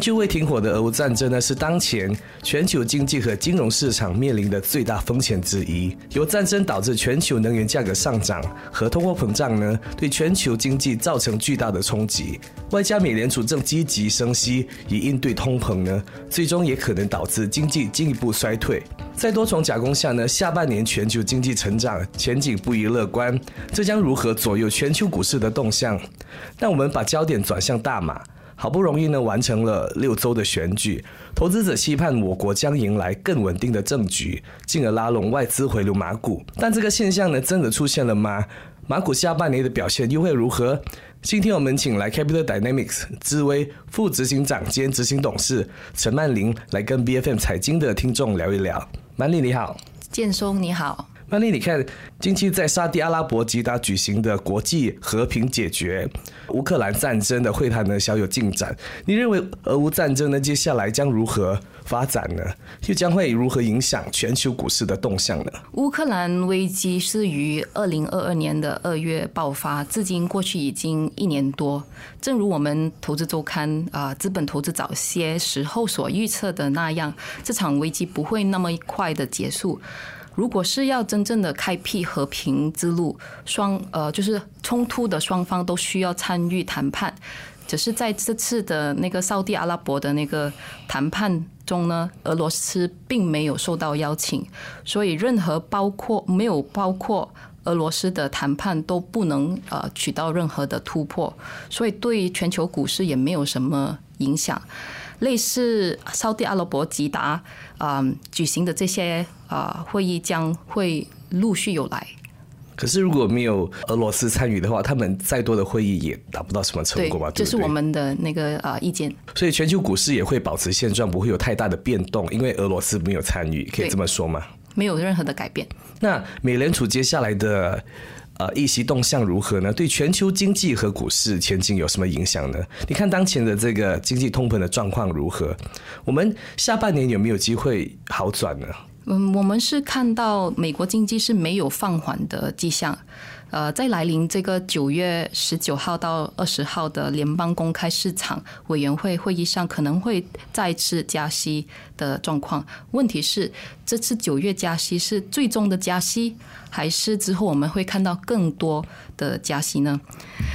仍旧未停火的俄乌战争呢，是当前全球经济和金融市场面临的最大风险之一。由战争导致全球能源价格上涨和通货膨胀呢，对全球经济造成巨大的冲击。外加美联储正积极升息以应对通膨呢，最终也可能导致经济进一步衰退。在多重夹攻下呢，下半年全球经济成长前景不宜乐观。这将如何左右全球股市的动向？那我们把焦点转向大马。好不容易呢完成了六周的选举，投资者期盼我国将迎来更稳定的政局，进而拉拢外资回流马股。但这个现象呢真的出现了吗？马股下半年的表现又会如何？今天我们请来 Capital Dynamics 智威副执行长兼执行董事陈曼玲来跟 BFM 财经的听众聊一聊。曼丽你好，建松你好。曼丽，你看，近期在沙地阿拉伯吉达举行的国际和平解决乌克兰战争的会谈呢，小有进展。你认为俄乌战争呢，接下来将如何发展呢？又将会如何影响全球股市的动向呢？乌克兰危机是于二零二二年的二月爆发，至今过去已经一年多。正如我们投资周刊啊，资本投资早些时候所预测的那样，这场危机不会那么快的结束。如果是要真正的开辟和平之路，双呃就是冲突的双方都需要参与谈判。只是在这次的那个沙地阿拉伯的那个谈判中呢，俄罗斯并没有受到邀请，所以任何包括没有包括俄罗斯的谈判都不能呃取到任何的突破，所以对全球股市也没有什么影响。类似沙特阿拉伯吉达啊举行的这些啊会议将会陆续有来。可是如果没有俄罗斯参与的话，他们再多的会议也达不到什么成果吧？这是我们的那个啊意见。所以全球股市也会保持现状，不会有太大的变动，因为俄罗斯没有参与，可以这么说吗？没有任何的改变。那美联储接下来的。呃，议席动向如何呢？对全球经济和股市前景有什么影响呢？你看当前的这个经济通膨的状况如何？我们下半年有没有机会好转呢？嗯，我们是看到美国经济是没有放缓的迹象。呃，在来临这个九月十九号到二十号的联邦公开市场委员会会议上，可能会再次加息的状况。问题是，这次九月加息是最终的加息，还是之后我们会看到更多的加息呢？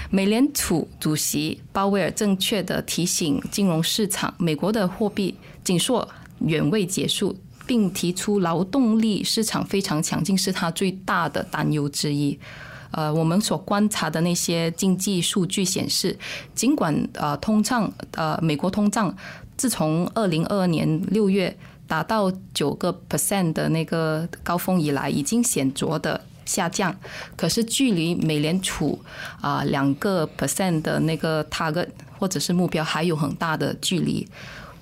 美联储主席鲍威尔正确的提醒金融市场，美国的货币紧缩远未结束，并提出劳动力市场非常强劲是他最大的担忧之一。呃，我们所观察的那些经济数据显示，尽管呃通胀呃美国通胀自从二零二二年六月达到九个 percent 的那个高峰以来，已经显著的下降，可是距离美联储啊两个 percent 的那个 target 或者是目标还有很大的距离，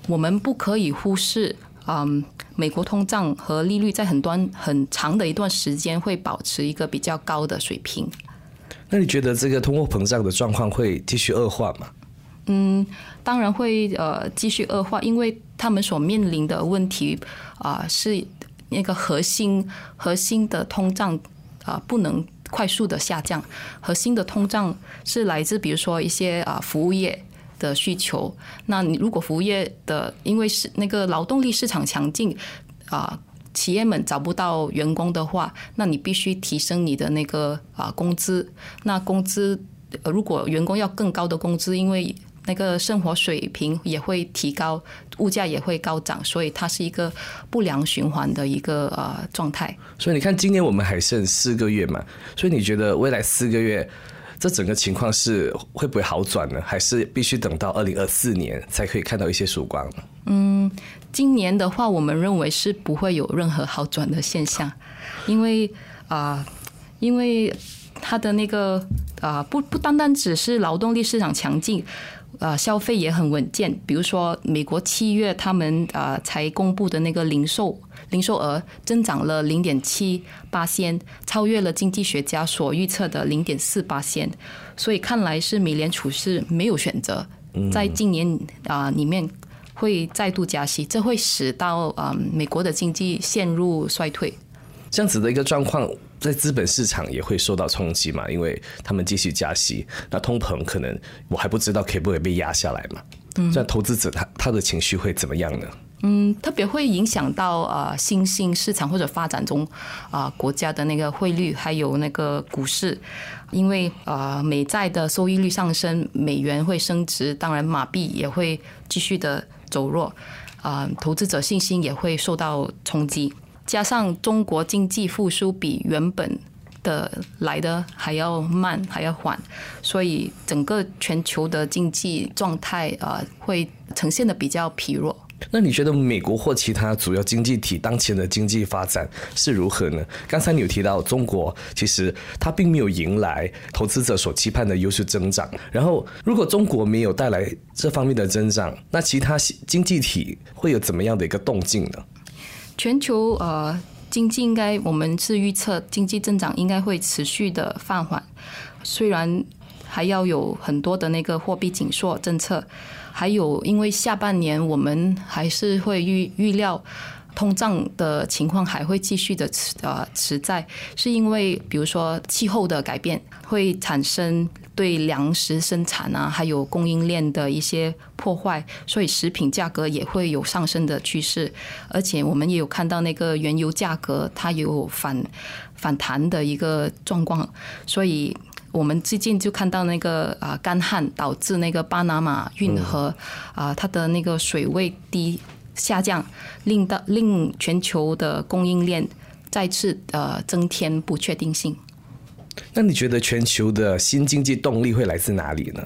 我们不可以忽视。嗯，美国通胀和利率在很短很长的一段时间会保持一个比较高的水平。那你觉得这个通货膨胀的状况会继续恶化吗？嗯，当然会呃继续恶化，因为他们所面临的问题啊是那个核心核心的通胀啊不能快速的下降，核心的通胀是来自比如说一些啊服务业。的需求，那你如果服务业的，因为是那个劳动力市场强劲啊，企业们找不到员工的话，那你必须提升你的那个啊工资。那工资如果员工要更高的工资，因为那个生活水平也会提高，物价也会高涨，所以它是一个不良循环的一个呃状态。所以你看，今年我们还剩四个月嘛，所以你觉得未来四个月？这整个情况是会不会好转呢？还是必须等到二零二四年才可以看到一些曙光？嗯，今年的话，我们认为是不会有任何好转的现象，因为啊，因为它的那个啊，不不单单只是劳动力市场强劲，呃，消费也很稳健。比如说，美国七月他们啊才公布的那个零售零售额增长了零点七八仙，超越了经济学家所预测的零点四八仙。所以看来是美联储是没有选择，在今年啊里面会再度加息，这会使到啊美国的经济陷入衰退。这样子的一个状况，在资本市场也会受到冲击嘛？因为他们继续加息，那通膨可能我还不知道可不可以被压下来嘛？嗯，这投资者他他的情绪会怎么样呢？嗯，特别会影响到呃新兴市场或者发展中啊国家的那个汇率，还有那个股市，因为呃美债的收益率上升，美元会升值，当然马币也会继续的走弱，啊，投资者信心也会受到冲击。加上中国经济复苏比原本的来的还要慢，还要缓，所以整个全球的经济状态啊会呈现的比较疲弱。那你觉得美国或其他主要经济体当前的经济发展是如何呢？刚才你有提到中国，其实它并没有迎来投资者所期盼的优势增长。然后，如果中国没有带来这方面的增长，那其他经济体会有怎么样的一个动静呢？全球呃经济应该，我们是预测经济增长应该会持续的放缓，虽然还要有很多的那个货币紧缩政策，还有因为下半年我们还是会预预料。通胀的情况还会继续的持呃持在，是因为比如说气候的改变会产生对粮食生产啊，还有供应链的一些破坏，所以食品价格也会有上升的趋势。而且我们也有看到那个原油价格它有反反弹的一个状况，所以我们最近就看到那个啊干旱导致那个巴拿马运河啊它的那个水位低。下降，令到令全球的供应链再次呃增添不确定性。那你觉得全球的新经济动力会来自哪里呢？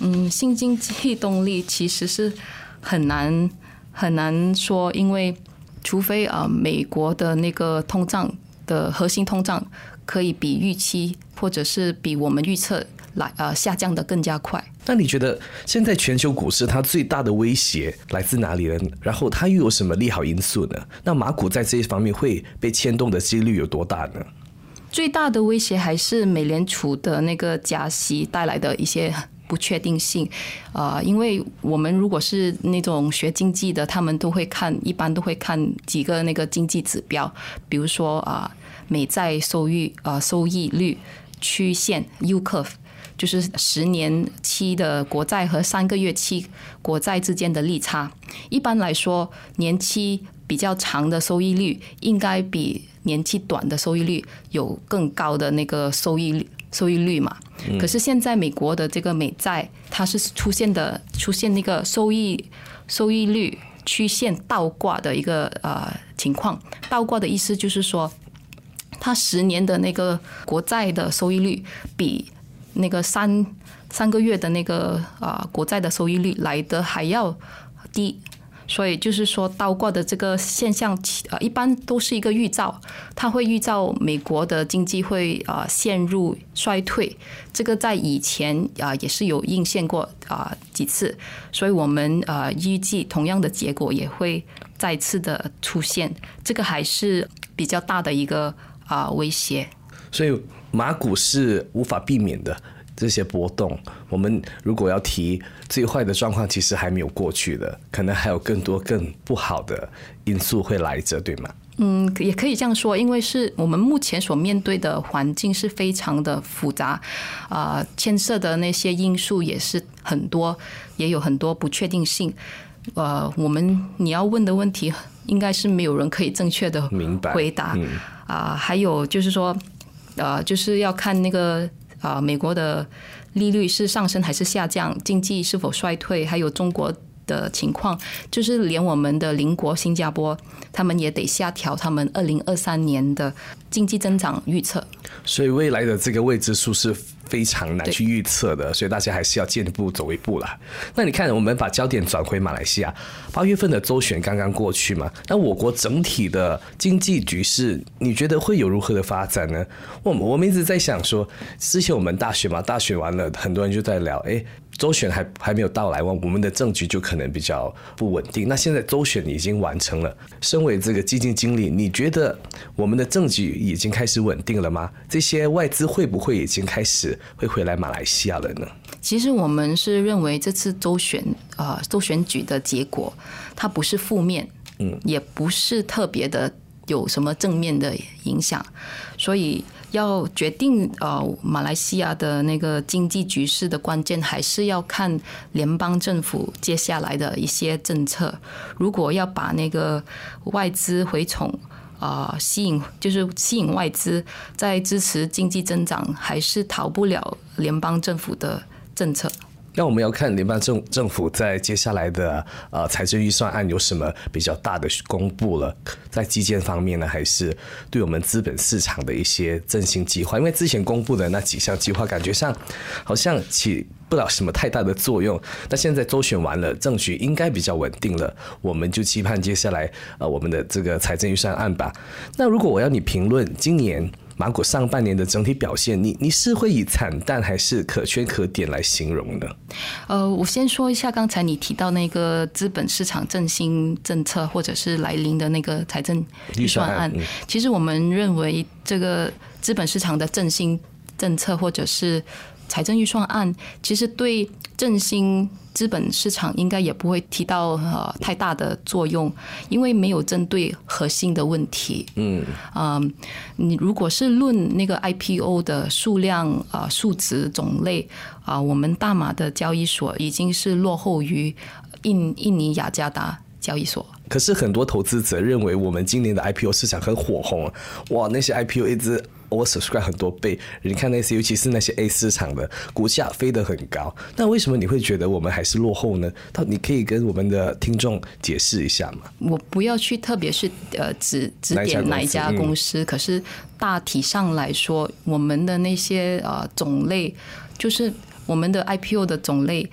嗯，新经济动力其实是很难很难说，因为除非啊美国的那个通胀的核心通胀可以比预期或者是比我们预测。来呃下降的更加快。那你觉得现在全球股市它最大的威胁来自哪里呢？然后它又有什么利好因素呢？那马股在这一方面会被牵动的几率有多大呢？最大的威胁还是美联储的那个加息带来的一些不确定性啊，因为我们如果是那种学经济的，他们都会看，一般都会看几个那个经济指标，比如说啊美债收益啊收益率曲线 U curve。就是十年期的国债和三个月期国债之间的利差。一般来说，年期比较长的收益率应该比年期短的收益率有更高的那个收益率收益率嘛。可是现在美国的这个美债，它是出现的出现那个收益收益率曲线倒挂的一个呃情况。倒挂的意思就是说，它十年的那个国债的收益率比那个三三个月的那个啊国债的收益率来的还要低，所以就是说倒挂的这个现象，呃，一般都是一个预兆，它会预兆美国的经济会啊陷入衰退。这个在以前啊也是有应现过啊几次，所以我们啊预计同样的结果也会再次的出现。这个还是比较大的一个啊威胁。所以。马股是无法避免的这些波动。我们如果要提最坏的状况，其实还没有过去的，可能还有更多更不好的因素会来着，对吗？嗯，也可以这样说，因为是我们目前所面对的环境是非常的复杂，啊，牵涉的那些因素也是很多，也有很多不确定性。呃，我们你要问的问题，应该是没有人可以正确的回答。啊，还有就是说。呃，就是要看那个啊，美国的利率是上升还是下降，经济是否衰退，还有中国的情况，就是连我们的邻国新加坡，他们也得下调他们二零二三年的经济增长预测。所以未来的这个未知数是非常难去预测的，所以大家还是要见一步走一步啦。那你看，我们把焦点转回马来西亚，八月份的周选刚刚过去嘛，那我国整体的经济局势，你觉得会有如何的发展呢？我我们一直在想说，之前我们大选嘛，大选完了，很多人就在聊，哎。周选还还没有到来，我我们的政局就可能比较不稳定。那现在周选已经完成了，身为这个基金经理，你觉得我们的政局已经开始稳定了吗？这些外资会不会已经开始会回来马来西亚了呢？其实我们是认为这次周选啊，周选举的结果，它不是负面，嗯，也不是特别的有什么正面的影响，所以。要决定呃马来西亚的那个经济局势的关键，还是要看联邦政府接下来的一些政策。如果要把那个外资回宠啊，吸引就是吸引外资，在支持经济增长，还是逃不了联邦政府的政策。那我们要看联邦政政府在接下来的呃财政预算案有什么比较大的公布了，在基建方面呢，还是对我们资本市场的一些振兴计划？因为之前公布的那几项计划，感觉上好像起不了什么太大的作用。那现在周选完了，政局应该比较稳定了，我们就期盼接下来呃我们的这个财政预算案吧。那如果我要你评论今年？马股上半年的整体表现，你你是会以惨淡还是可圈可点来形容呢？呃，我先说一下刚才你提到那个资本市场振兴政策，或者是来临的那个财政预算案。其实我们认为，这个资本市场的振兴政策，或者是财政预算案，其实对振兴。资本市场应该也不会提到呃太大的作用，因为没有针对核心的问题。嗯啊，你如果是论那个 IPO 的数量啊、数值、种类啊，我们大马的交易所已经是落后于印印尼雅加达交易所。可是很多投资者认为，我们今年的 IPO 市场很火红，哇，那些 IPO 一直。我 subscribe 很多倍，你看那些，尤其是那些 A 市场的股价飞得很高，那为什么你会觉得我们还是落后呢？到你可以跟我们的听众解释一下吗？我不要去，特别是呃指指点哪一家公司，可是大体上来说，我们的那些呃种类，就是我们的 IPO 的种类，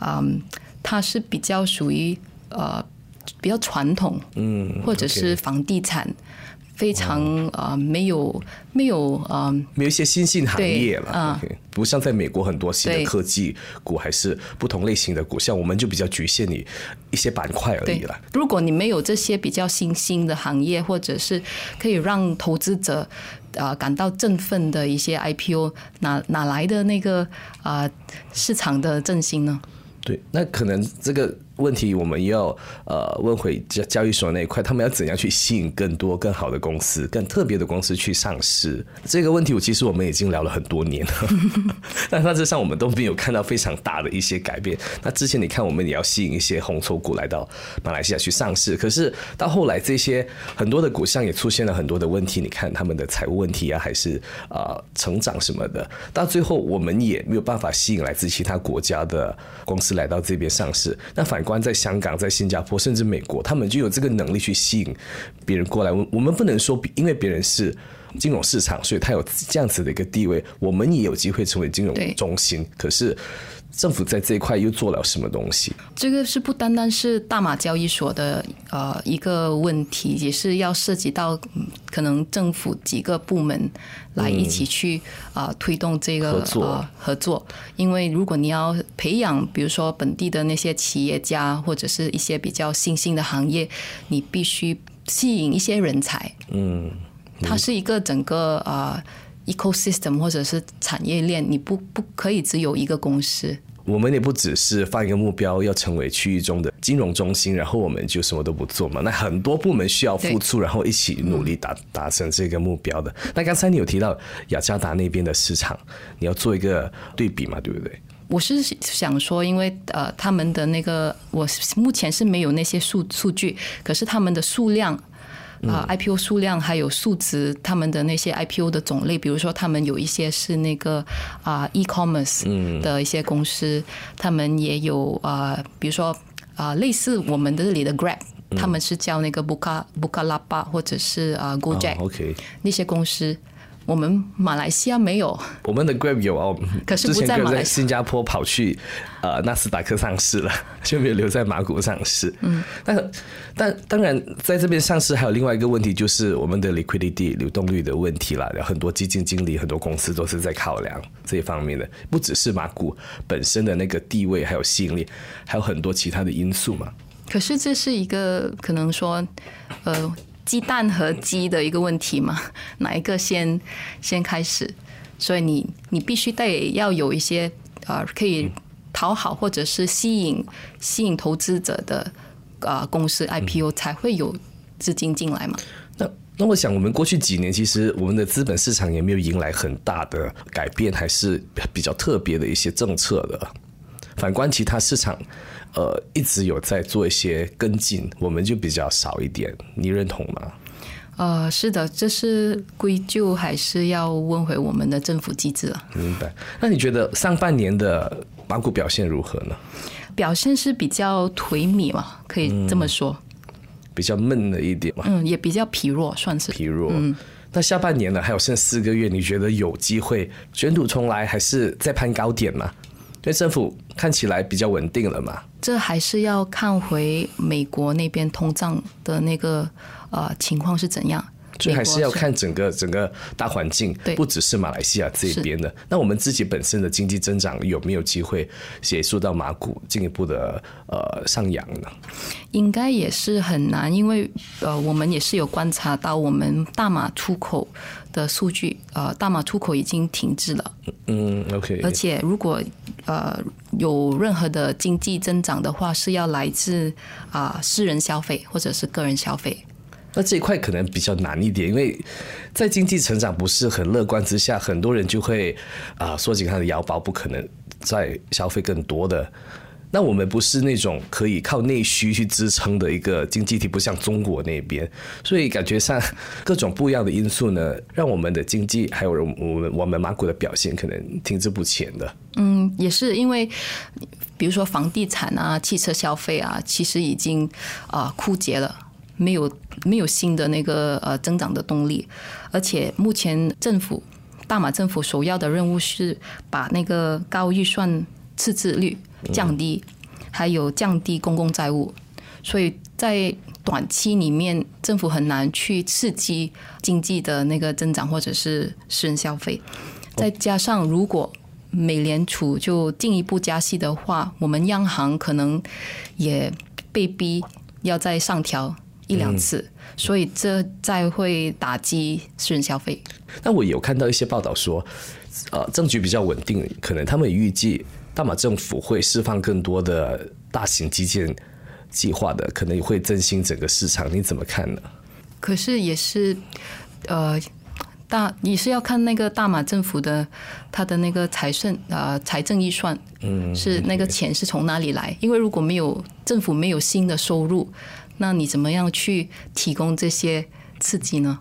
嗯，它是比较属于呃比较传统，嗯，或者是房地产。非常啊，没有没有啊，没有一些新兴行业了啊，不像在美国很多新的科技股，还是不同类型的股，像我们就比较局限于一些板块而已了。如果你没有这些比较新兴的行业，或者是可以让投资者啊感到振奋的一些 IPO，哪哪来的那个啊市场的振兴呢？对，那可能这个。问题我们要呃问回交交易所那一块，他们要怎样去吸引更多更好的公司、更特别的公司去上市？这个问题我其实我们已经聊了很多年了，但大致上我们都没有看到非常大的一些改变。那之前你看，我们也要吸引一些红筹股来到马来西亚去上市，可是到后来这些很多的股项也出现了很多的问题。你看他们的财务问题啊，还是啊成长什么的，到最后我们也没有办法吸引来自其他国家的公司来到这边上市。那反关在香港、在新加坡，甚至美国，他们就有这个能力去吸引别人过来。我我们不能说，因为别人是金融市场，所以他有这样子的一个地位，我们也有机会成为金融中心。可是。政府在这一块又做了什么东西？这个是不单单是大马交易所的呃一个问题，也是要涉及到可能政府几个部门来一起去啊推动这个合作合作。因为如果你要培养，比如说本地的那些企业家或者是一些比较新兴的行业，你必须吸引一些人才。嗯，它是一个整个啊。Ecosystem 或者是产业链，你不不可以只有一个公司。我们也不只是放一个目标，要成为区域中的金融中心，然后我们就什么都不做嘛。那很多部门需要付出，然后一起努力达达成这个目标的。那刚才你有提到雅加达那边的市场，你要做一个对比嘛，对不对？我是想说，因为呃，他们的那个我目前是没有那些数数据，可是他们的数量。啊，IPO 数量还有数值，他们的那些 IPO 的种类，比如说他们有一些是那个啊，e-commerce 的一些公司，他们也有啊，比如说啊，类似我们的这里的 Grab，他们是叫那个 Buka Buka Lapa 或者是啊 Gojek，OK，那些公司我们马来西亚没有，我们的 Grab 有哦，可是不在马来西亚在新加坡跑去呃纳斯达克上市了，就没有留在马股上市。嗯，但但当然在这边上市还有另外一个问题，就是我们的 liquidity 流动率的问题啦。有很多基金经理、很多公司都是在考量这一方面的，不只是马股本身的那个地位还有吸引力，还有很多其他的因素嘛。可是这是一个可能说，呃，鸡蛋和鸡的一个问题嘛，哪一个先先开始？所以你你必须得要有一些呃可以讨好或者是吸引吸引投资者的呃公司 IPO 才会有资金进来嘛。那那我想，我们过去几年其实我们的资本市场也没有迎来很大的改变，还是比较特别的一些政策的。反观其他市场，呃，一直有在做一些跟进，我们就比较少一点。你认同吗？呃，是的，这是归咎还是要问回我们的政府机制了？明白。那你觉得上半年的马股表现如何呢？表现是比较颓靡嘛，可以这么说。比较闷了一点嘛，嗯，也比较疲弱，算是疲弱。嗯，那下半年呢，还有剩四个月，你觉得有机会卷土重来，还是再攀高点吗？对政府看起来比较稳定了嘛？这还是要看回美国那边通胀的那个呃情况是怎样。所以还是要看整个整个大环境，不只是马来西亚这边的。那我们自己本身的经济增长有没有机会协助到马股进一步的呃上扬呢？应该也是很难，因为呃我们也是有观察到我们大马出口的数据，呃大马出口已经停滞了。嗯，OK。而且如果呃有任何的经济增长的话，是要来自啊私人消费或者是个人消费。那这一块可能比较难一点，因为在经济成长不是很乐观之下，很多人就会啊缩紧他的腰包，不可能再消费更多的。那我们不是那种可以靠内需去支撑的一个经济体，不像中国那边，所以感觉上各种不一样的因素呢，让我们的经济还有我们我们马股的表现可能停滞不前的。嗯，也是因为比如说房地产啊、汽车消费啊，其实已经啊枯竭了。没有没有新的那个呃增长的动力，而且目前政府大马政府首要的任务是把那个高预算赤字率降低，还有降低公共债务，所以在短期里面政府很难去刺激经济的那个增长或者是私人消费，再加上如果美联储就进一步加息的话，我们央行可能也被逼要再上调。一两次，所以这再会打击私人消费。那我有看到一些报道说，呃，政局比较稳定，可能他们预计大马政府会释放更多的大型基建计划的，可能会振兴整个市场。你怎么看呢？可是也是，呃，大你是要看那个大马政府的他的那个财政呃财政预算，嗯，是那个钱是从哪里来？因为如果没有政府没有新的收入。那你怎么样去提供这些刺激呢？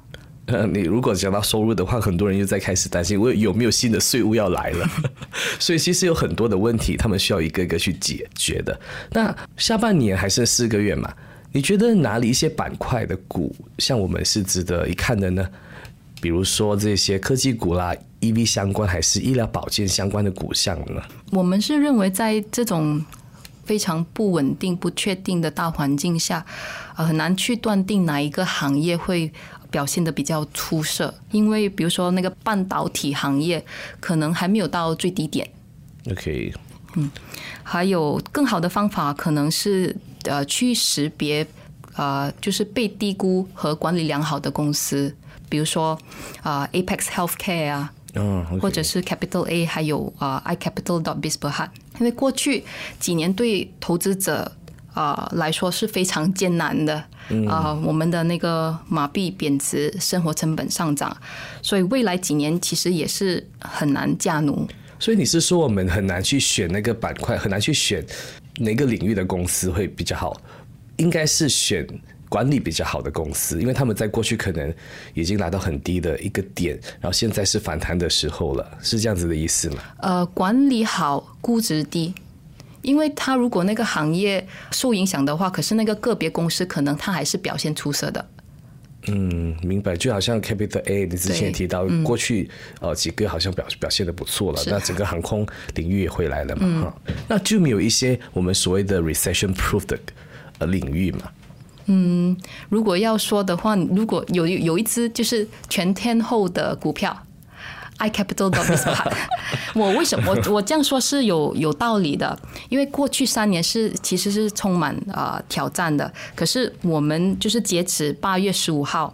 呃，你如果讲到收入的话，很多人又在开始担心，我有没有新的税务要来了？所以其实有很多的问题，他们需要一个一个去解决的。那下半年还剩四个月嘛？你觉得哪里一些板块的股，像我们是值得一看的呢？比如说这些科技股啦、EV 相关，还是医疗保健相关的股项呢？我们是认为在这种。非常不稳定、不确定的大环境下，呃，很难去断定哪一个行业会表现的比较出色。因为比如说那个半导体行业，可能还没有到最低点。OK，嗯，还有更好的方法，可能是呃去识别呃就是被低估和管理良好的公司，比如说啊 Apex Healthcare 啊。或者是 Capital A，还有啊 iCapital dot Bisberhat，因为过去几年对投资者啊来说是非常艰难的啊，我们的那个马币贬值，生活成本上涨，所以未来几年其实也是很难驾奴。所以你是说我们很难去选那个板块，很难去选哪个领域的公司会比较好？应该是选。管理比较好的公司，因为他们在过去可能已经来到很低的一个点，然后现在是反弹的时候了，是这样子的意思吗？呃，管理好，估值低，因为他如果那个行业受影响的话，可是那个个别公司可能他还是表现出色的。嗯，明白。就好像 Capital A，你之前也提到，过去呃几个好像表表现的不错了，那整个航空领域也回来了嘛，哈、那就没有一些我们所谓的 recession proof 的呃领域嘛？嗯如果要说的话，如果有有一只就是全天候的股票 i s p a 我为什么我 我这样说是有有道理的？因为过去三年是其实是充满啊、呃挑战的，可是我们就是截止八月十五号，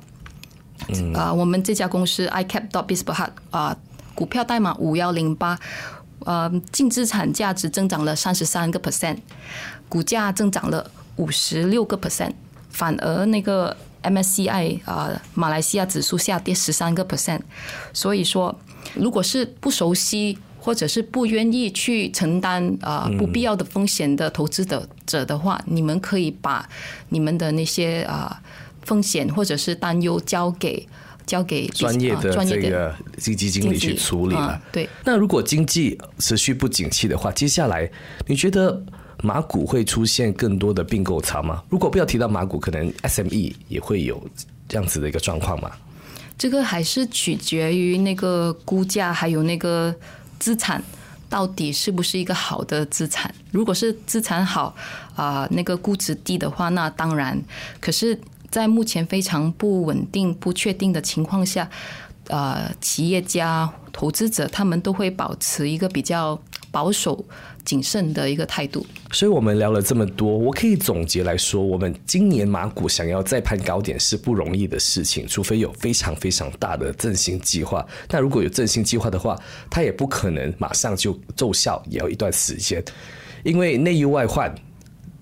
啊、我们这家公司 b i s p a 啊，股票代码五幺零八。呃，净资产价值增长了三十三个 percent，股价增长了五十六个 percent，反而那个 MSCI 啊、马来西亚指数下跌十三个 percent。所以说，如果是不熟悉或者是不愿意去承担啊、不必要的风险的投资者者的话，你们可以把你们的那些啊、风险或者是担忧交给交给专业的这个经济经理去处理了。啊对。那如果经济持续不景气的话，接下来你觉得马股会出现更多的并购潮吗？如果不要提到马股，可能 SME 也会有这样子的一个状况嘛？这个还是取决于那个估价，还有那个资产到底是不是一个好的资产。如果是资产好啊、那个估值低的话，那当然。可是，在目前非常不稳定、不确定的情况下，呃，企业家、投资者他们都会保持一个比较保守、谨慎的一个态度。所以我们聊了这么多，我可以总结来说，我们今年马股想要再攀高点是不容易的事情，除非有非常非常大的振兴计划。那如果有振兴计划的话，它也不可能马上就奏效，也要一段时间，因为内忧外患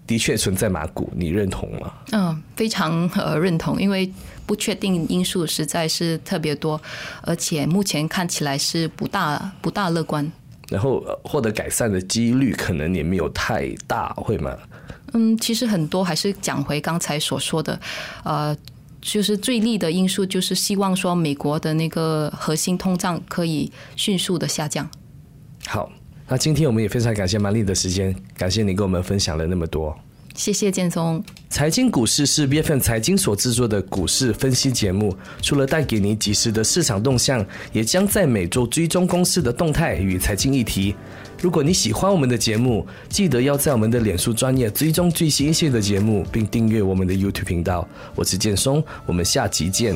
的确存在马股，你认同吗？嗯，非常呃认同，因为不确定因素实在是特别多，而且目前看起来是不大不大乐观。然后呃获得改善的几率可能也没有太大，会吗？嗯，其实很多还是讲回刚才所说的，呃，就是最利的因素就是希望说美国的那个核心通胀可以迅速的下降。好，那今天我们也非常感谢曼丽的时间，感谢你跟我们分享了那么多。谢谢建松。财经股市是 B F M 财经所制作的股市分析节目，除了带给你及时的市场动向，也将在每周追踪公司的动态与财经议题。如果你喜欢我们的节目，记得要在我们的脸书专业追踪最新一线的节目，并订阅我们的 YouTube 频道。我是建松，我们下集见。